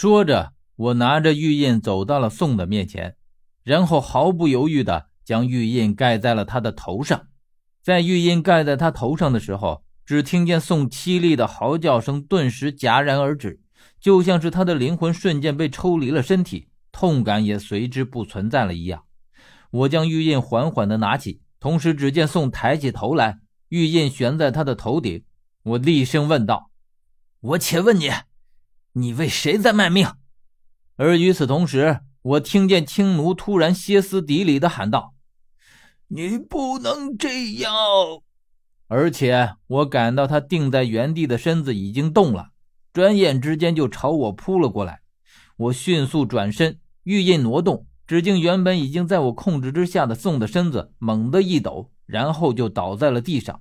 说着，我拿着玉印走到了宋的面前，然后毫不犹豫地将玉印盖在了他的头上。在玉印盖在他头上的时候，只听见宋凄厉的嚎叫声顿时戛然而止，就像是他的灵魂瞬间被抽离了身体，痛感也随之不存在了一样。我将玉印缓缓地拿起，同时只见宋抬起头来，玉印悬在他的头顶。我厉声问道：“我且问你。”你为谁在卖命？而与此同时，我听见青奴突然歇斯底里的喊道：“你不能这样！”而且我感到他定在原地的身子已经动了，转眼之间就朝我扑了过来。我迅速转身，玉印挪动，只见原本已经在我控制之下的宋的身子猛地一抖，然后就倒在了地上。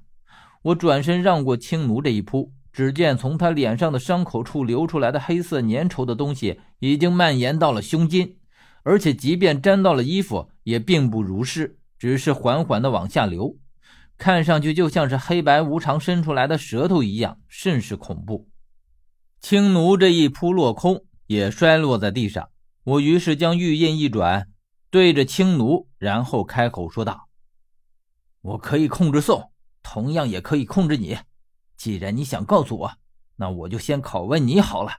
我转身让过青奴这一扑。只见从他脸上的伤口处流出来的黑色粘稠的东西已经蔓延到了胸襟，而且即便沾到了衣服，也并不如湿，只是缓缓的往下流，看上去就像是黑白无常伸出来的舌头一样，甚是恐怖。青奴这一扑落空，也摔落在地上。我于是将玉印一转，对着青奴，然后开口说道：“我可以控制宋，同样也可以控制你。”既然你想告诉我，那我就先拷问你好了。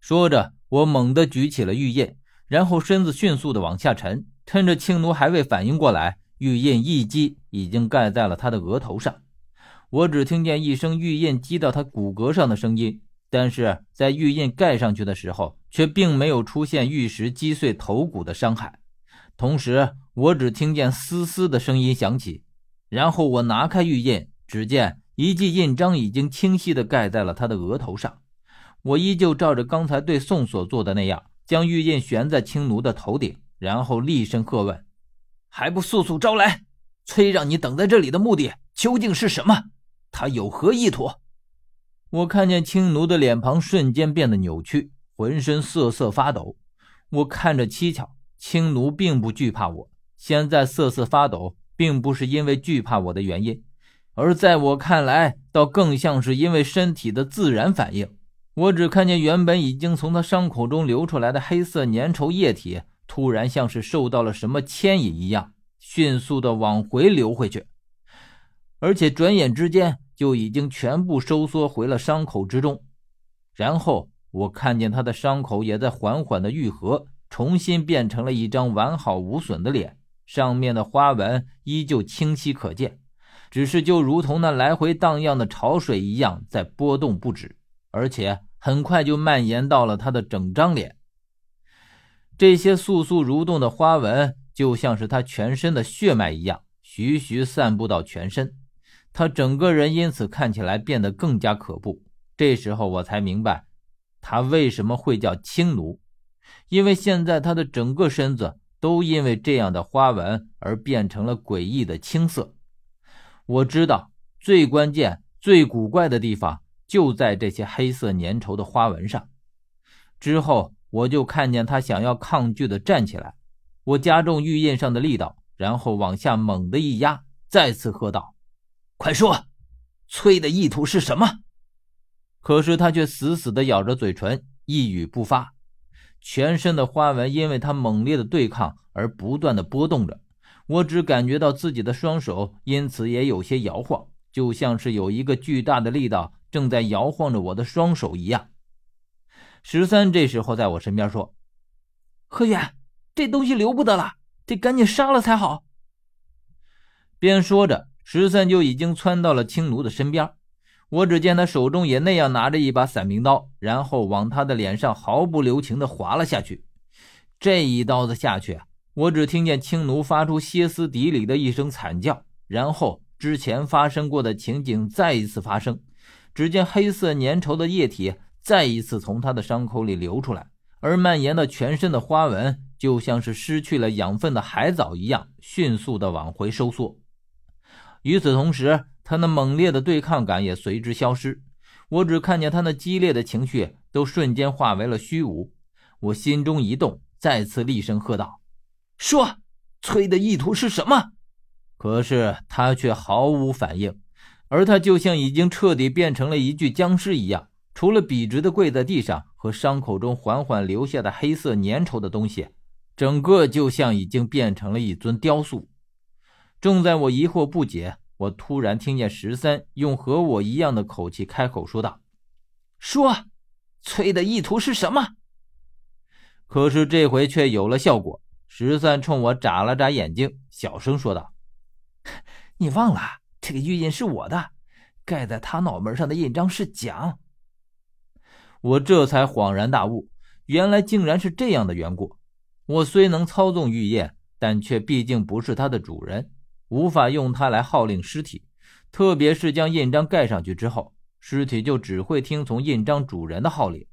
说着，我猛地举起了玉印，然后身子迅速的往下沉，趁着青奴还未反应过来，玉印一击已经盖在了他的额头上。我只听见一声玉印击到他骨骼上的声音，但是在玉印盖上去的时候，却并没有出现玉石击碎头骨的伤害。同时，我只听见嘶嘶的声音响起，然后我拿开玉印，只见。一记印章已经清晰地盖在了他的额头上。我依旧照着刚才对宋所做的那样，将玉印悬在青奴的头顶，然后厉声喝问：“还不速速招来！崔让你等在这里的目的究竟是什么？他有何意图？”我看见青奴的脸庞瞬间变得扭曲，浑身瑟瑟发抖。我看着蹊跷，青奴并不惧怕我，现在瑟瑟发抖，并不是因为惧怕我的原因。而在我看来，倒更像是因为身体的自然反应。我只看见原本已经从他伤口中流出来的黑色粘稠液体，突然像是受到了什么牵引一样，迅速的往回流回去，而且转眼之间就已经全部收缩回了伤口之中。然后我看见他的伤口也在缓缓的愈合，重新变成了一张完好无损的脸，上面的花纹依旧清晰可见。只是就如同那来回荡漾的潮水一样，在波动不止，而且很快就蔓延到了他的整张脸。这些簌簌蠕动的花纹，就像是他全身的血脉一样，徐徐散布到全身。他整个人因此看起来变得更加可怖。这时候我才明白，他为什么会叫青奴，因为现在他的整个身子都因为这样的花纹而变成了诡异的青色。我知道最关键、最古怪的地方就在这些黑色粘稠的花纹上。之后，我就看见他想要抗拒的站起来。我加重玉印上的力道，然后往下猛地一压，再次喝道：“快说，崔的意图是什么？”可是他却死死地咬着嘴唇，一语不发。全身的花纹因为他猛烈的对抗而不断的波动着。我只感觉到自己的双手因此也有些摇晃，就像是有一个巨大的力道正在摇晃着我的双手一样。十三这时候在我身边说：“何远，这东西留不得了，得赶紧杀了才好。”边说着，十三就已经窜到了青奴的身边。我只见他手中也那样拿着一把伞兵刀，然后往他的脸上毫不留情地划了下去。这一刀子下去。我只听见青奴发出歇斯底里的一声惨叫，然后之前发生过的情景再一次发生。只见黑色粘稠的液体再一次从他的伤口里流出来，而蔓延到全身的花纹就像是失去了养分的海藻一样，迅速的往回收缩。与此同时，他那猛烈的对抗感也随之消失。我只看见他那激烈的情绪都瞬间化为了虚无。我心中一动，再次厉声喝道。说，崔的意图是什么？可是他却毫无反应，而他就像已经彻底变成了一具僵尸一样，除了笔直的跪在地上和伤口中缓缓流下的黑色粘稠的东西，整个就像已经变成了一尊雕塑。正在我疑惑不解，我突然听见十三用和我一样的口气开口说道：“说，崔的意图是什么？”可是这回却有了效果。十三冲我眨了眨眼睛，小声说道：“你忘了这个玉印是我的，盖在他脑门上的印章是蒋。”我这才恍然大悟，原来竟然是这样的缘故。我虽能操纵玉燕，但却毕竟不是它的主人，无法用它来号令尸体。特别是将印章盖上去之后，尸体就只会听从印章主人的号令。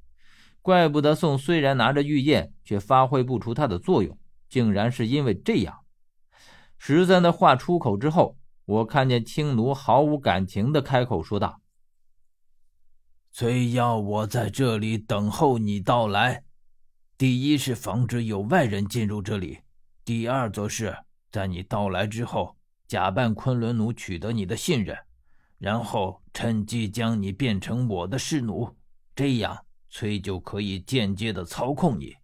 怪不得宋虽然拿着玉燕，却发挥不出它的作用，竟然是因为这样。十三的话出口之后，我看见青奴毫无感情的开口说道。崔要我在这里等候你到来，第一是防止有外人进入这里，第二则是在你到来之后，假扮昆仑奴取得你的信任，然后趁机将你变成我的侍奴，这样崔就可以间接的操控你。